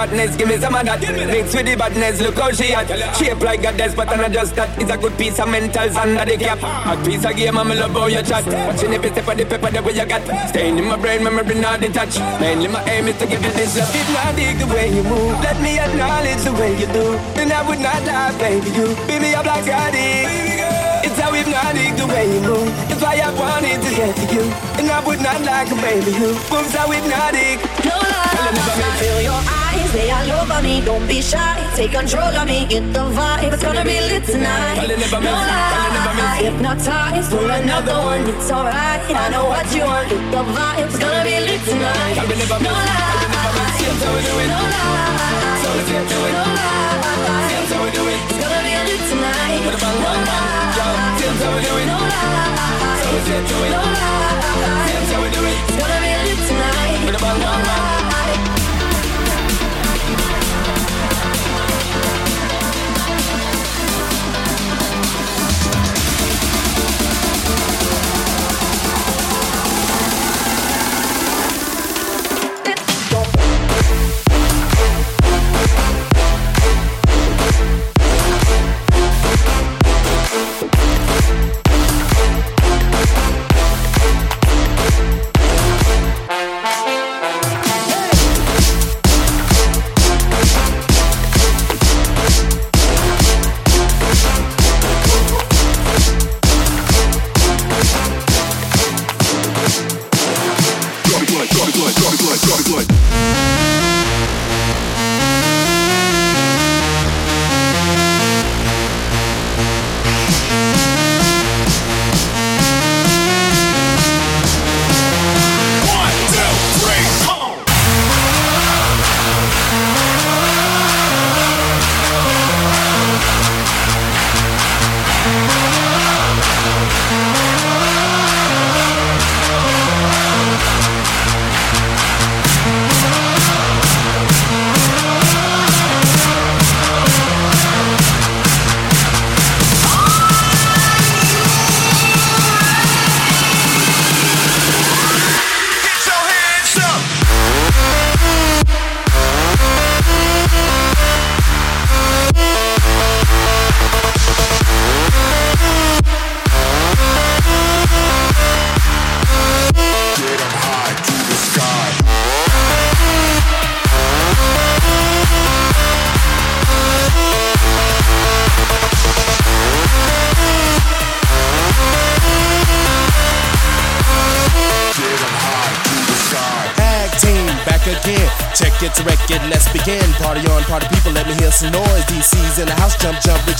fatness, give me some of that. Mix with the badness, look how she hot. Shape like a desk, but I'm not just that. It's a good piece of mentals under the cap. A piece of game, I'm love how you chat. Watching every step of the paper, the way you got. Staying in my brain, memory not detached. Mainly my aim is to give you this love. If not dig the way you move, let me acknowledge the way you do. Then I would not lie, baby. You beat me up like I did. It's how hypnotic the way you move. It's why I wanted to get to you. And I would not like a baby who moves so hypnotic. No lie, feel your eyes, they all over me. Don't be shy, take control of me. Get the vibe, it's gonna be lit tonight. No lie, hypnotized for another one. It's alright, I know what you want. Get the vibe, it's gonna be lit tonight. No lie, no lie, no lie. It's gonna be lit tonight. No lie. It's gonna be lit tonight.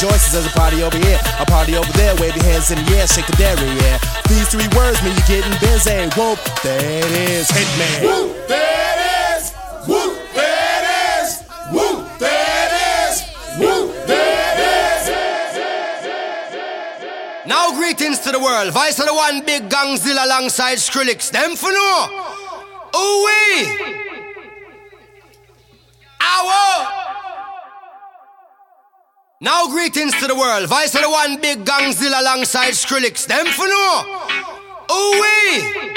Rejoices. There's a party over here, a party over there. Wave your hands in the air, shake the dairy, yeah. These three words mean you're getting busy. Whoop, there it is, Hitman. Whoop, there it is. Whoop, there it is. Whoop, there it is. Whoop, there it is. Now greetings to the world. Vice of the one big Gongzilla alongside Skrillex. Them for no. Now greetings to the world. Vice of the one big Gongzilla alongside Skrillex. Them for no. Ooh wee.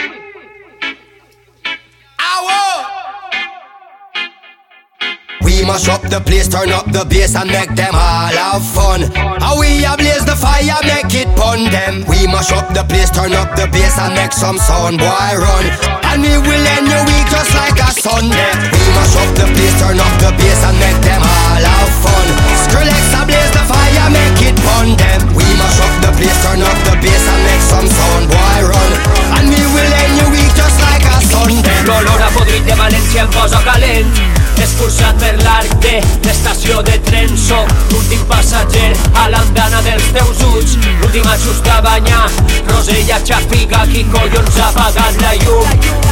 We mash up the place, turn up the bass and make them all have fun. How we blaze the fire, make it pun them. We mash up the place, turn up the bass and make some sound, boy run. And we will end your week just like a Sunday. We mash up the place, turn up the bass and make them all have fun. Skrillex ablaze the fire, make it pun them. We mash up the place, turn up the bass and make some sound, boy run. And we will end your week just like a Sunday. L'olor a podrit de València em posa calent Expulsat per l'arc de l'estació de tren Soc l'últim passatger a l'andana dels teus ulls L'últim ajust a banyar Rosella xapiga, qui collons ha apagat la llum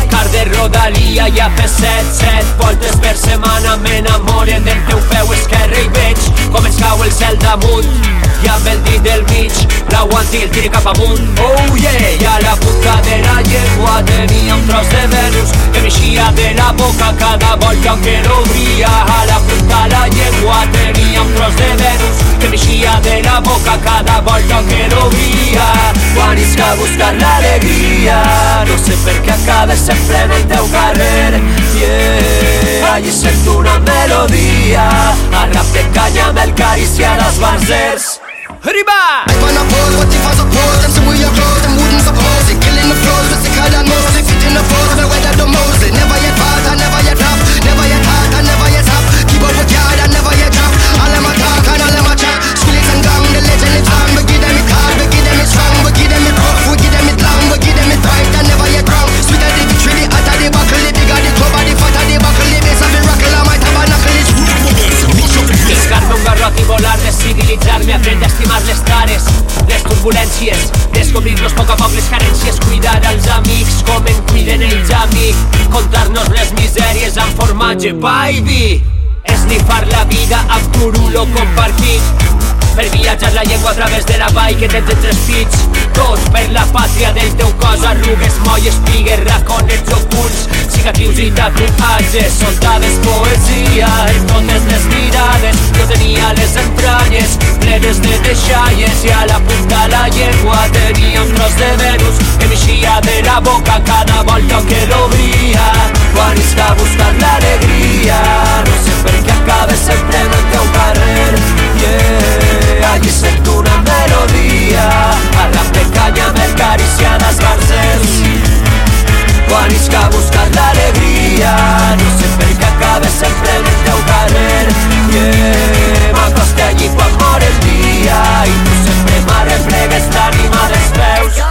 rodalia i a fer set, set voltes per setmana M'enamoren del teu peu esquerre i veig com ens cau el cel damunt. I amb el dit del mig La One Seal tiene oh yeah. A la puntadera yegua tenía un tros de Venus Que mexía de la boca cada volta que lo abría A la punta la yegua tenía un tros de Venus Que mexía de la boca cada volta que lo abría Juanisca busca la alegría. No sé per què acaba sempre en el carrer. Yeah, allí sento una melodía. A rap que canya el carícia a barzers Arriba! I wanna pose, what if I suppose Them say we are close, them wouldn't suppose it. Killing the flows, with sicker than most. They fit in the flows, the weather the most. It never yet fast, I never yet rap Never yet hard, I never yet stop. Keep up with yard, I never yet drop. All them a talk and all them a chat. Skrillex and gang, the legend lives on We give them it hard, we give them it strong. We give them it rough, we give them it long. We give them it right, I never yet wrong. Sweeter the victory, the hotter the buckle The bigger the club, the fatter the buckle The bass of the rockle, I might have a knuckle. It's Pescar-me un garrot i volar, descivilitzar-me, aprendre a estimar les tares, les turbulències, descobrir-nos poc a poc les carències, cuidar els amics com en cuiden ells a mi, contar-nos les misèries amb formatge, pa i vi, esnifar la vida amb turulo compartit, per viatjar la llengua a través de la vall que tens entre els pits Tots per la pàtria del teu cos Arrugues, molles, pigues, raconets ocults. Cicatrius i tatuatges Soltades poesia en totes les mirades. Jo tenia les entranyes plenes de deixalles I a la punta la llengua tenia un tros de Venus Que m'eixia de la boca cada volta que l'obria. Quan isca a buscar l'alegria No sé per què acabes sempre en el teu carrer. Yeah, allí sento una melodia a rap de canya amb cariciades barzers quan isc a buscar l'alegria no sé per què acabes sempre en el teu carrer yeah, m'acosta allí quan mor el dia i tu sempre m'arreplegues l'ànima dels peus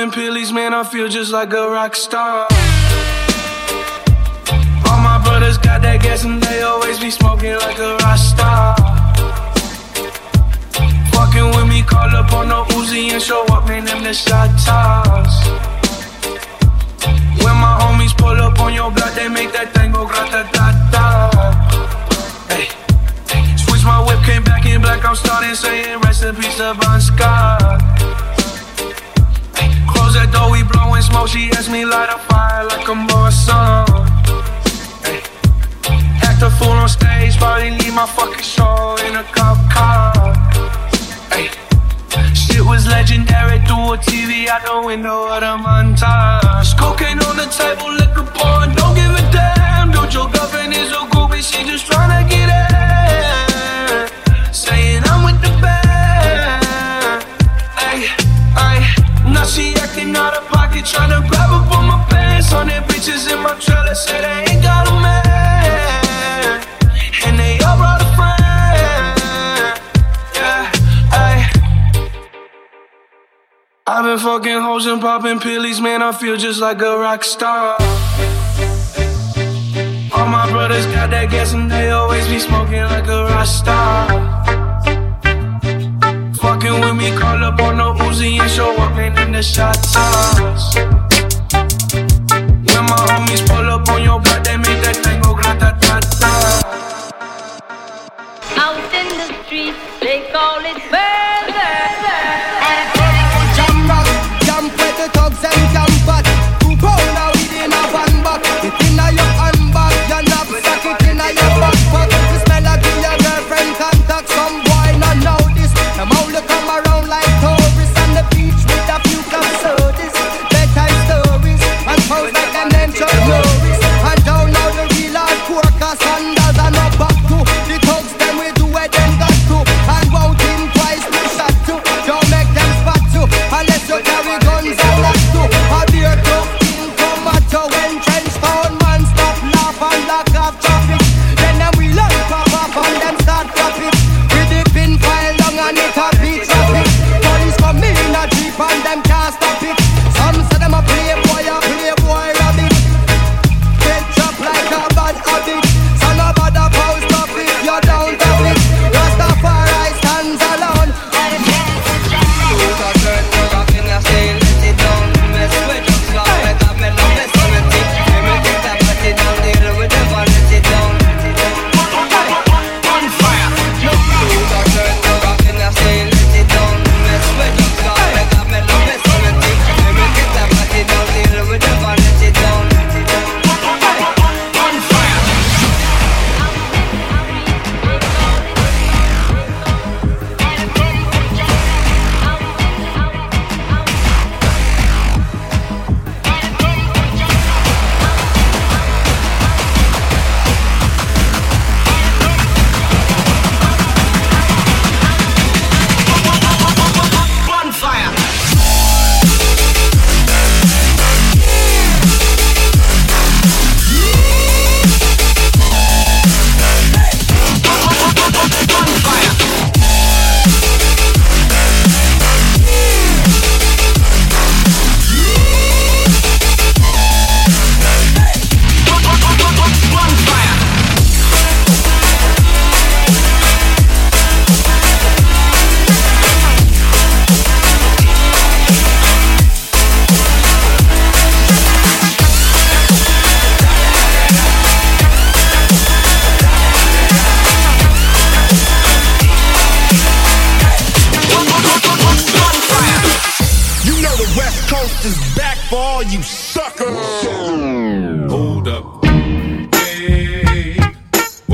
popping pillies, man. I feel just like a rock star. All my brothers got that gas and they always be smoking like a rock star. Fucking with me, call up on the Uzi and show up, man. Them the shot toss. When my homies pull up on your block, they make that thing go grata ta ta. Hey. Switch my whip, came back in black. I'm starting saying rest in peace Scott. Close that door, we blowing smoke. She asked me light a fire like a Morrison. Hey. Act a fool on stage, probably leave my fucking show in a cop car. Hey. Shit was legendary through a TV out the window of the montage. Cocaine fucking hoes and popping pillies, man. I feel just like a rock star. All my brothers got that gas and they always be smoking like a rock star. Fucking with me, call up on the Uzi and show up, man, in the shot toss. When my homies pull up on your block, they make that thing go grata ta ta. Out in the street, they call it murder.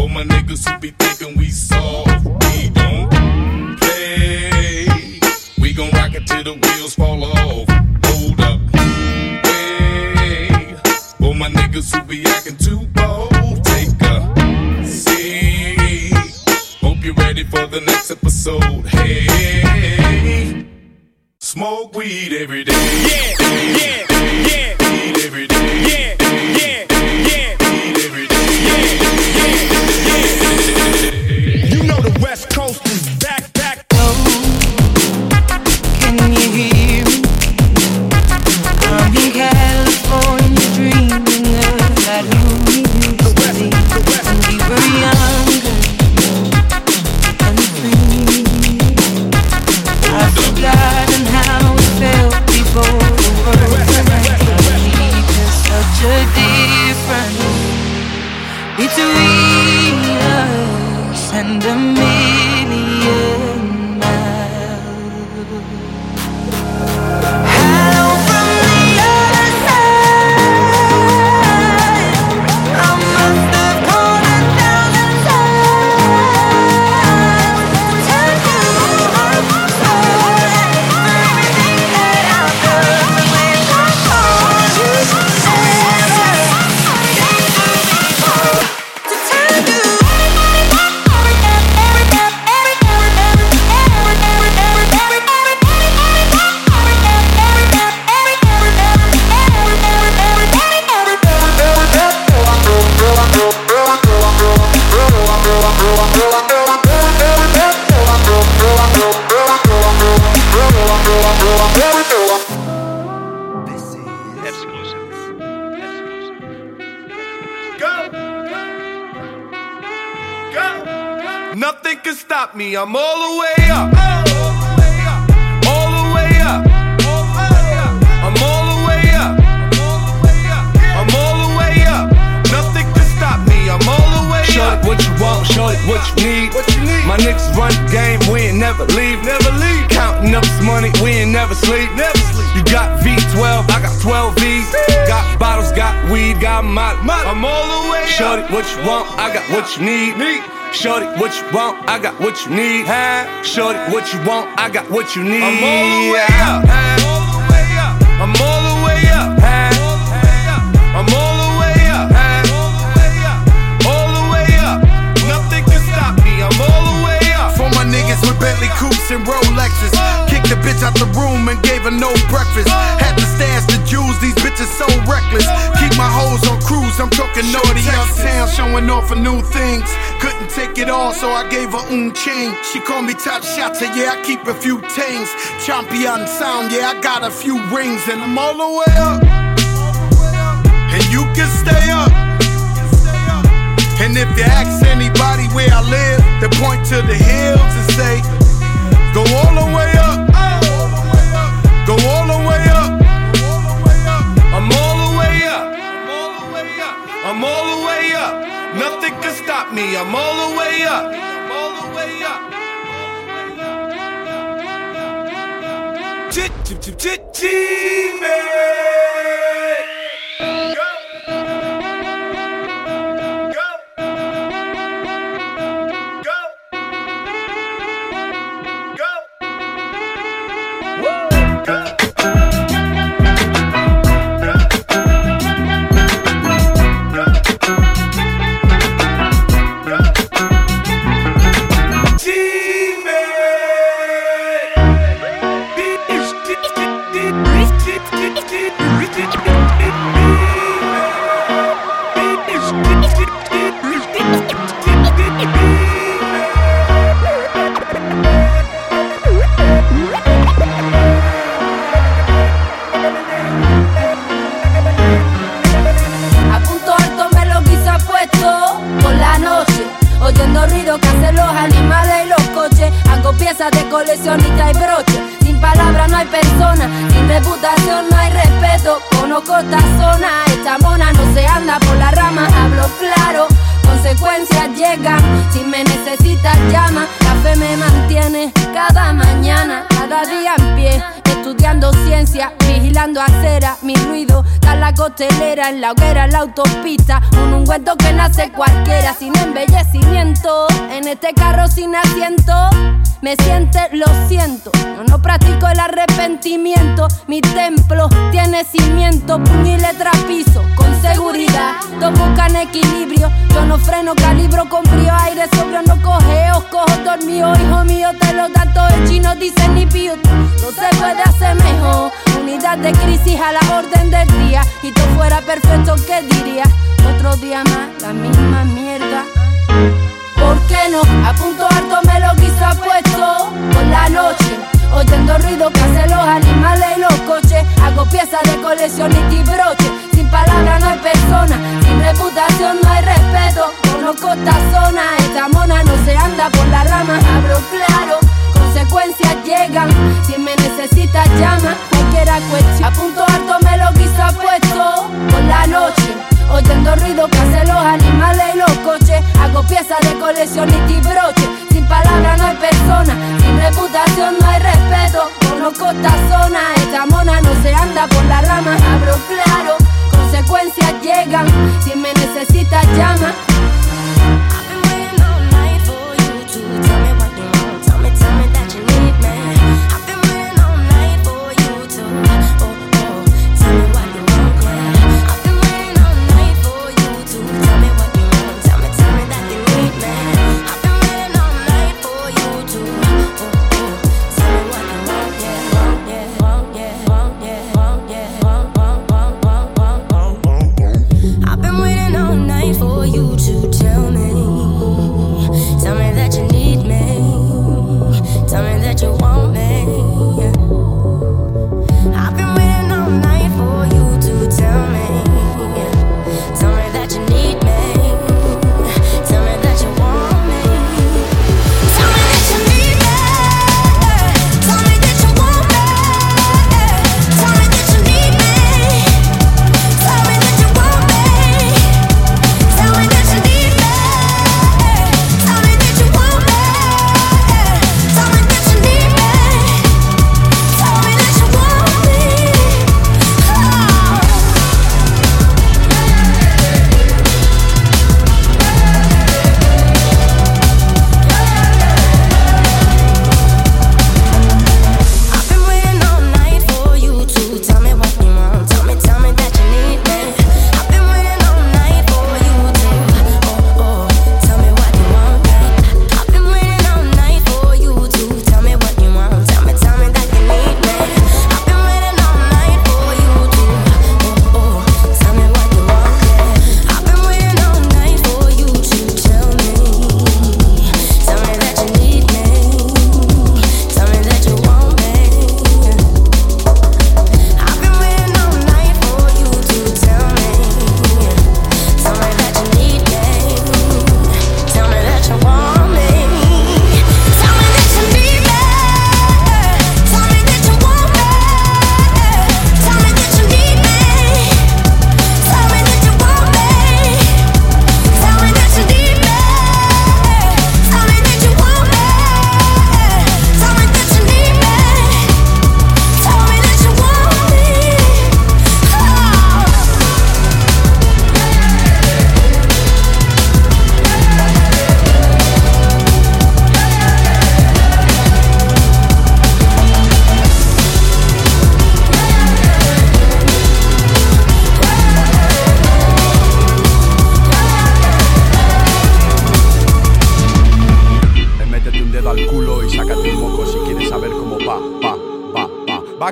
For my niggas who be thinking we soft, we don't play. We gon' rock it till the wheels fall off. Me. I'm all the way up. All the way up. I'm all the way up. I'm all the way up. Nothing can stop me. I'm all the way Show up. it what you want, show it what you need. What you need? My niggas run the game, we ain't never leave. Never leave. Counting up this money, we ain't never sleep. Never sleep. You got V12, I got 12 weed, got my. I'm all the way up. Shorty, what you want? I got what you need. Need. Shorty, what you want? I got what you need. Shorty, what you want? I got what you need. I'm all the way up. All the way up. I'm all the way up. I'm all the way up. All the way up. Nothing can stop me. I'm all the way up. For my niggas with Bentley coupes and Rolexes. Kicked the bitch out the room and gave her no breakfast. Had to stash the jewels, these bitches so reckless. Keep my hoes on cruise, I'm talking naughty uptown, showing off for new things. Couldn't take it all, so I gave her un chain. She called me top shotter, yeah, I keep a few tings. Champion sound, yeah, I got a few rings, and I'm all the way up. And you can stay up. And if you ask anybody where I live, they point to the hills and say, Go all the way up. Go all the way up. I'm all the way up. I'm all the way up. Nothing can stop me. I'm all the way up. I'm all the way up. Chit, chit, chit, chit, chit, De crisis a la orden del día. Y todo fuera perfecto, ¿qué diría? Otro día más, la misma mierda. ¿Por qué no? A punto alto me lo quizá puesto por la noche. Oyendo ruido que hacen los animales y los coches. Hago piezas de coleccionista y broche. Sin palabras no hay persona, sin reputación no hay respeto. Conozco esta zona, esta mona no se anda por la rama, hablo claro. Consecuencias llegan, si me necesitas llama, cualquiera cuestión. A punto alto me lo quizá puesto por la noche. Oyendo ruido que hacen los animales y los coches. Hago piezas de coleccionista y broche. Sin palabras no hay persona, sin reputación no hay respeto. Conozco esta zona, esta mona no se anda por la rama, hablo claro. Consecuencias llegan, si me necesitas llama.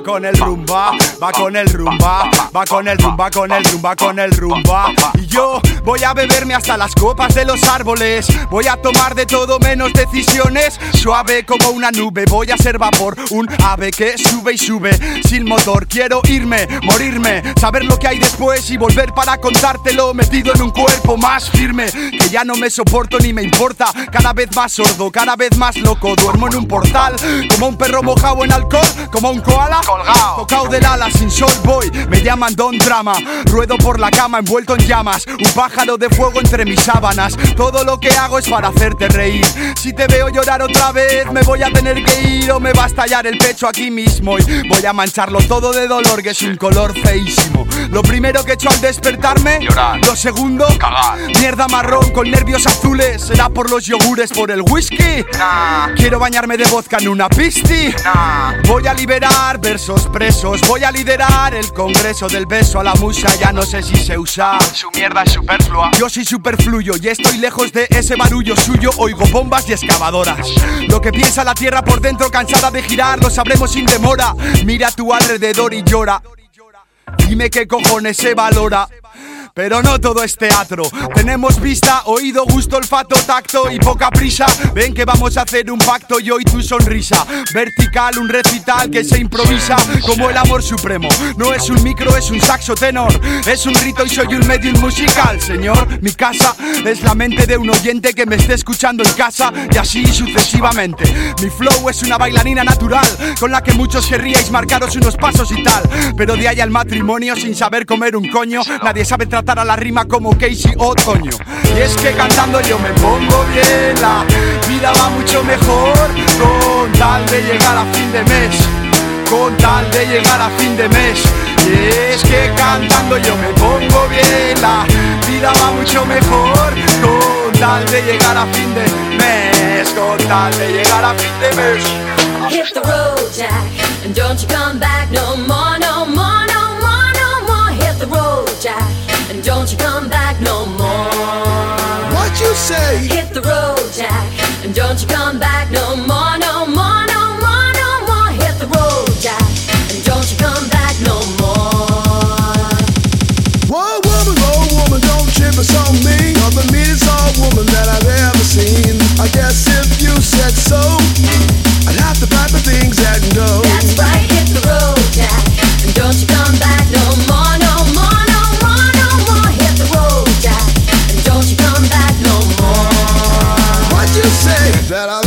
Con el rumba, va con el rumba, va con el rumba, con el rumba, con el rumba. Y yo voy a beberme hasta las copas de los árboles, voy a tomar de todo menos decisiones, suave como una nube, voy a ser vapor, un ave que sube y sube sin motor. Quiero irme, morirme, saber lo que hay después y volver para contártelo metido en un cuerpo más firme que ya no me soporto ni me importa. Cada vez más sordo, cada vez más loco, duermo en un portal como un perro mojado en alcohol, como un koala colgado, tocado del ala sin sol voy. Me llaman Don Drama, ruedo por la cama envuelto en llamas, un pájaro de fuego entre mis sábanas. Todo lo que hago es para hacerte reír. Si te veo llorar otra vez, me voy a tener que ir o me va a estallar el pecho aquí mismo y voy a mancharlo todo de dolor que es un color feísimo. Lo primero que he hecho al despertarme, llorar. Lo segundo, cagar. Mierda marrón con nervios azules, será por los yogures, por el whisky. Quiero bañarme de vodka en una pisti. Voy a liberar versos presos, voy a liderar el congreso del beso a la musa. Ya no sé si se usa. Su mierda es superflua. Yo soy superfluyo y estoy lejos de ese barullo suyo. Oigo bombas y excavadoras. Lo que piensa la tierra por dentro, cansada de girar, lo sabremos sin demora. Mira a tu alrededor y llora. Dime qué cojones se valora. Pero no todo es teatro. Tenemos vista, oído, gusto, olfato, tacto y poca prisa. Ven que vamos a hacer un pacto y hoy tu sonrisa. Vertical, un recital que se improvisa como el amor supremo. No es un micro, es un saxo tenor. Es un rito y soy un medium musical, señor. Mi casa es la mente de un oyente que me esté escuchando en casa y así sucesivamente. Mi flow es una bailarina natural con la que muchos querríais marcaros unos pasos y tal. Pero de ahí al matrimonio sin saber comer un coño, nadie sabe tratar a la rima como Casey Otoño. Y es que cantando yo me pongo bien, la vida va mucho mejor con tal de llegar a fin de mes. Con tal de llegar a fin de mes. Y es que cantando yo me pongo bien, la vida va mucho mejor con tal de llegar a fin de mes. Con tal de llegar a fin de mes. Hit the road, Jack, and don't you come back no more, no more, no and don't you come back no more. What you say? Hit the road, Jack, and don't you come back no more, no more, no more, no more. Hit the road, Jack, and don't you come back no more. Whoa, woman, whoa, woman, don't us on me. You're the meanest old woman that I've ever seen. I guess if you said so, that I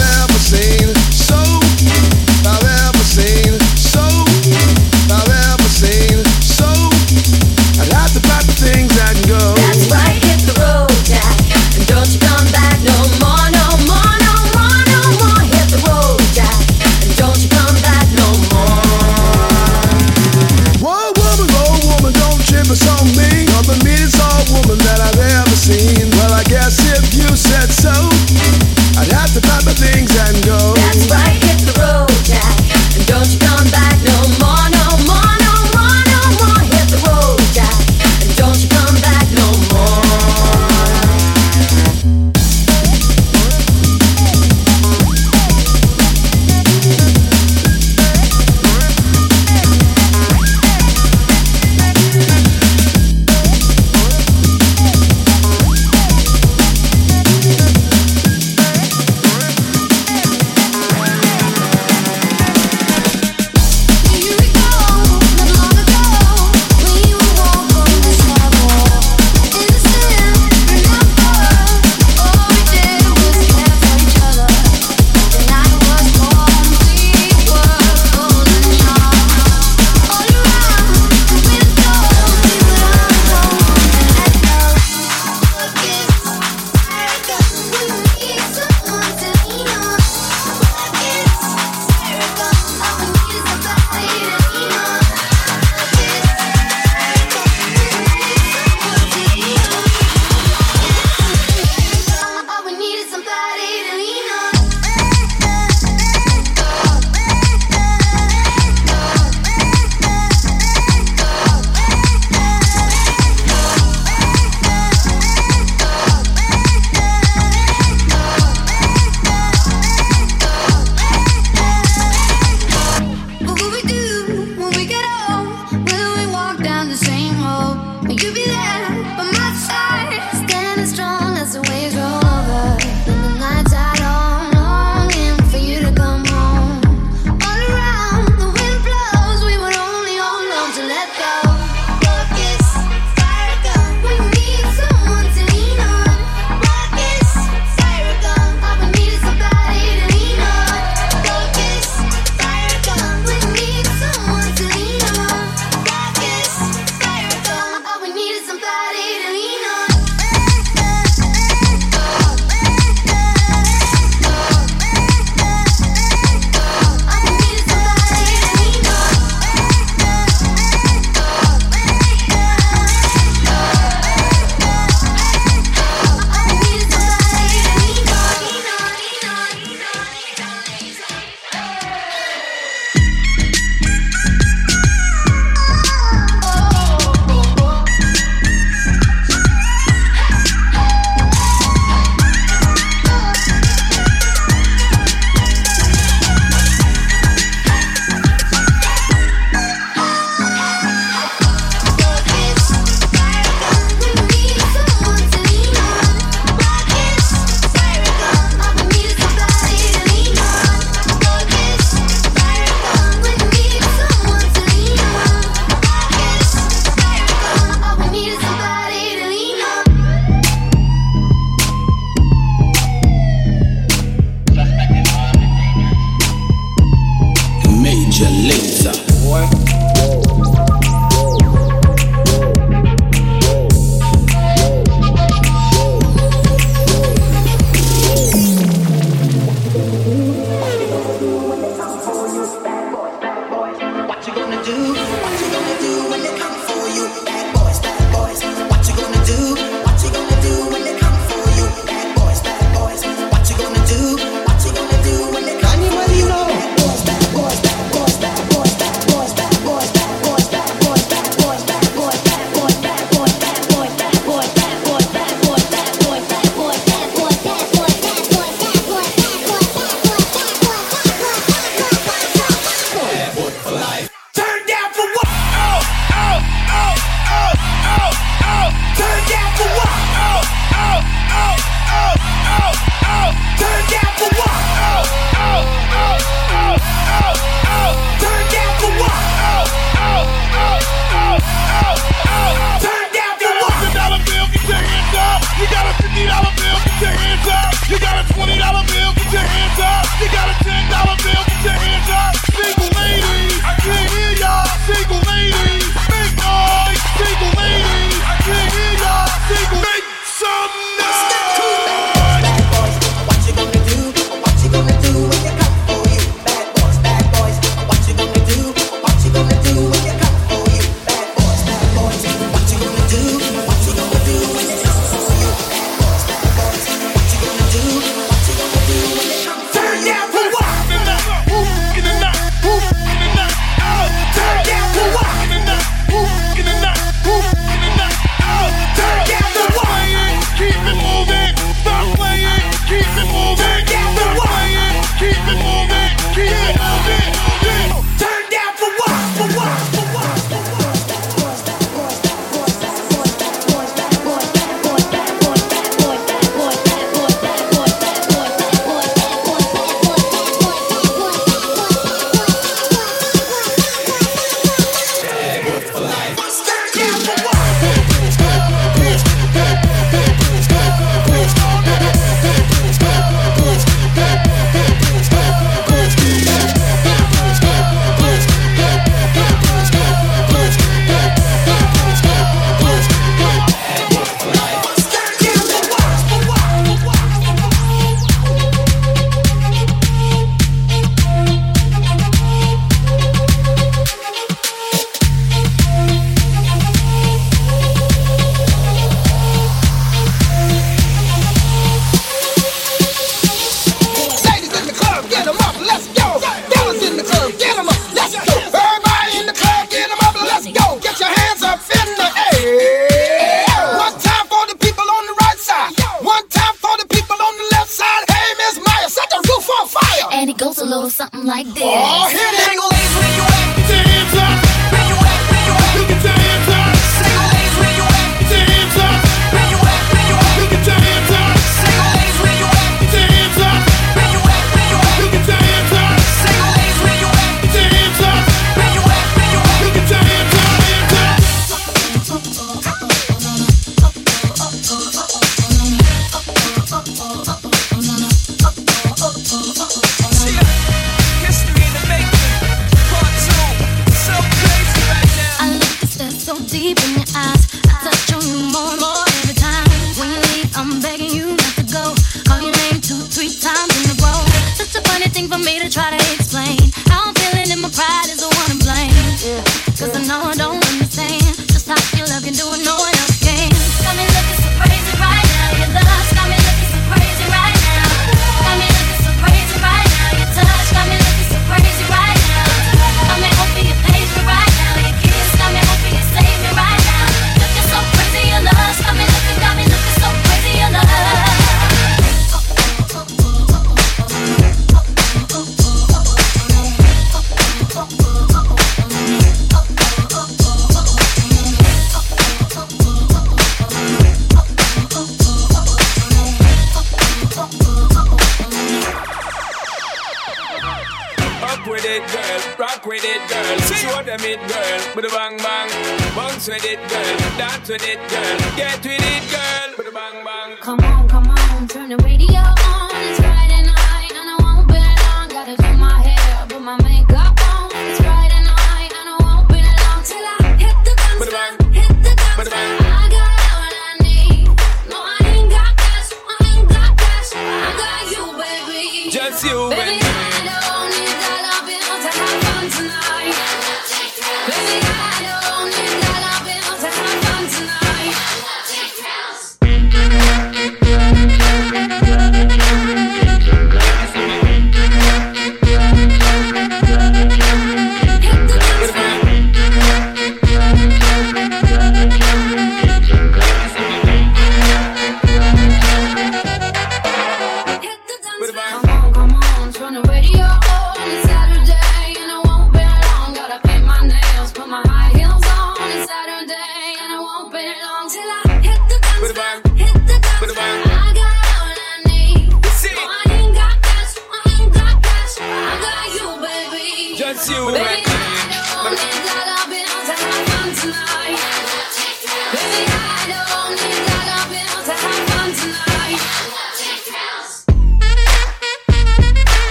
deep in your eyes. I touch on you more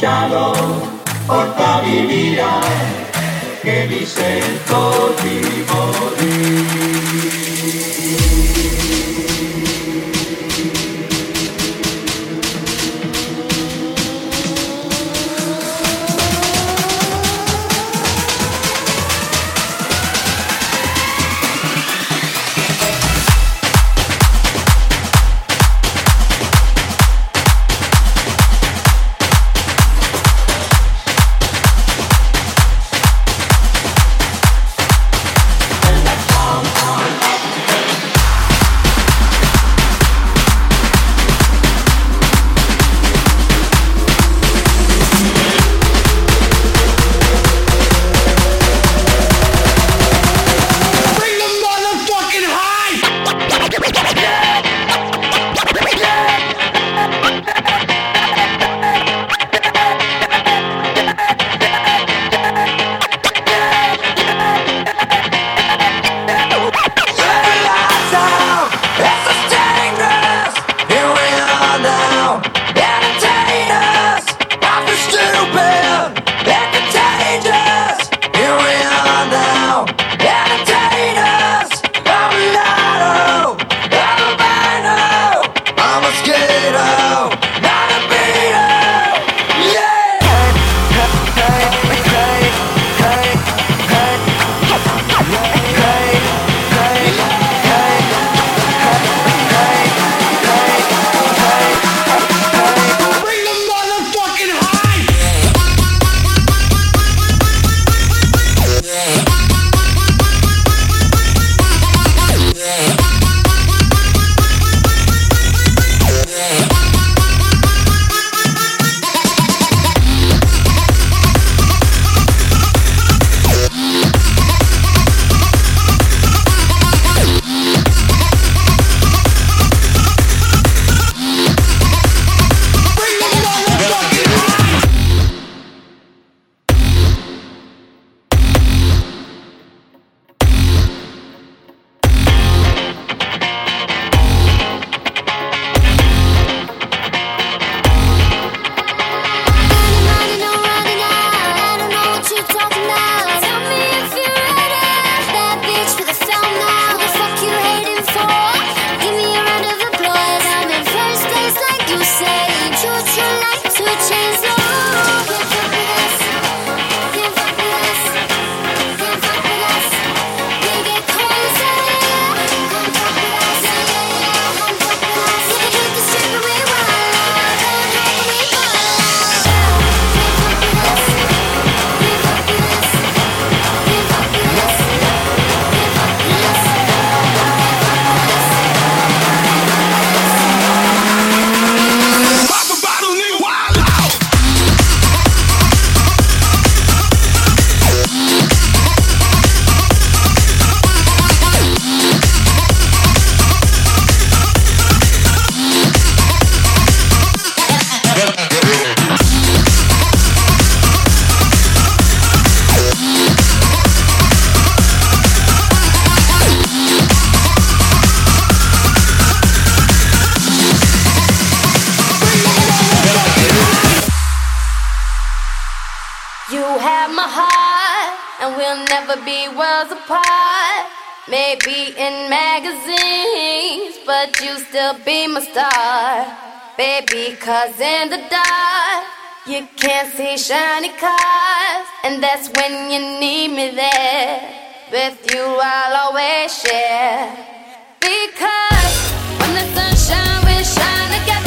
brillano, porta mi via, che mi sento di. Cause in the dark, you can't see shiny cars. And that's when you need me there. With you, I'll always share. Because when the sunshine shines, shine again.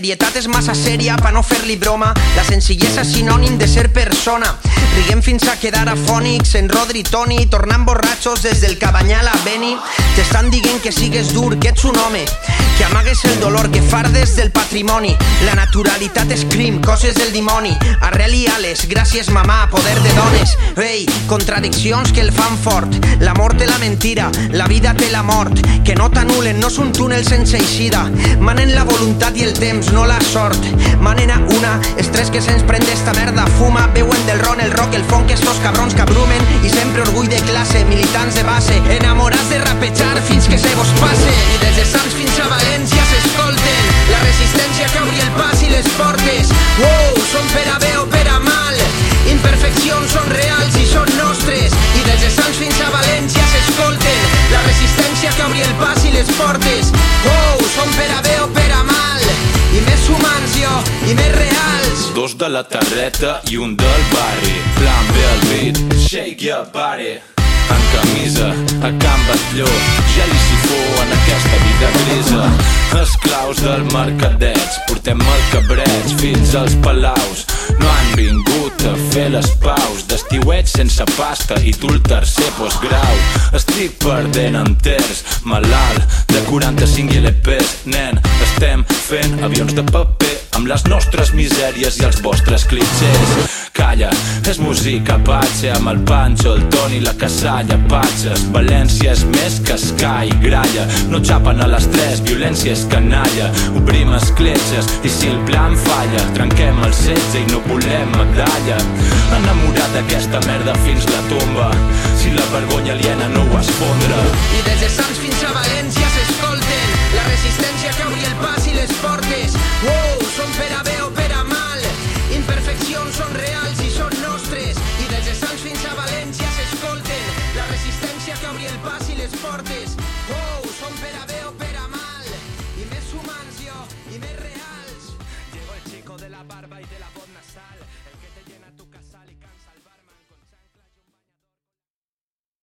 Serietat és massa sèria pa no fer-li broma. La senzillesa és sinònim de ser persona. Riguem fins a quedar afònics en Rodri Toni, tornant borratxos des del Cabanyal a Beni. T'estan dient que sigues dur, que ets un home, que amagues el dolor, que fardes del patrimoni. La naturalitat és crim, coses del dimoni. Arrel i ales, gràcies mamà, poder de dones. Ei, contradiccions que el fan fort. La mort té la mentira, la vida té la mort. Que no t'anulen, no és un túnel sense eixida. Manen la voluntat i el temps, no la sort. Manen a una, estrès que se'ns prende esta merda. Fuma, beuen del ron, el rock, el funk, estos cabrons que abrumen. I sempre orgull de classe, militants de base. Enamorats de rapejar fins que se vos passe. I des de Sants fins a València s'escolten. La resistència que obri el pas i les portes. Wow, són per a bé o per a mal. Imperfeccions són reals i són nostres. Portes. Wow, són per a bé o per a mal. I més humans jo, i més reals. Dos de la terreta i un del barri. Plan B al beat, shake your body. En camisa, a Can Batlló, gel i sifó en aquesta vida grisa. Esclaus del mercadeig, portem el cabreig fins als palaus. No han vingut a fer les paus d'estiuet sense pasta i tu el tercer postgrau. Estic perdent enters, malalt de 45 LPs, nen. Estem fent avions de paper amb les nostres misèries i els vostres clitxers. Calla, és música patxa amb el Pancho, el Toni, la Casalla, patxes. València és més que Sky, gralla. No xapen a les tres, violència és canalla. Obrim escletxes i si el plan falla, trenquem el setge i no volem medalla. Enamorat d'aquesta merda fins la tomba. Si la vergonya aliena no ho esfondra. I des de Sants fins a València la Valencia, Cabri, el Paz y los Portes. Wow, son pera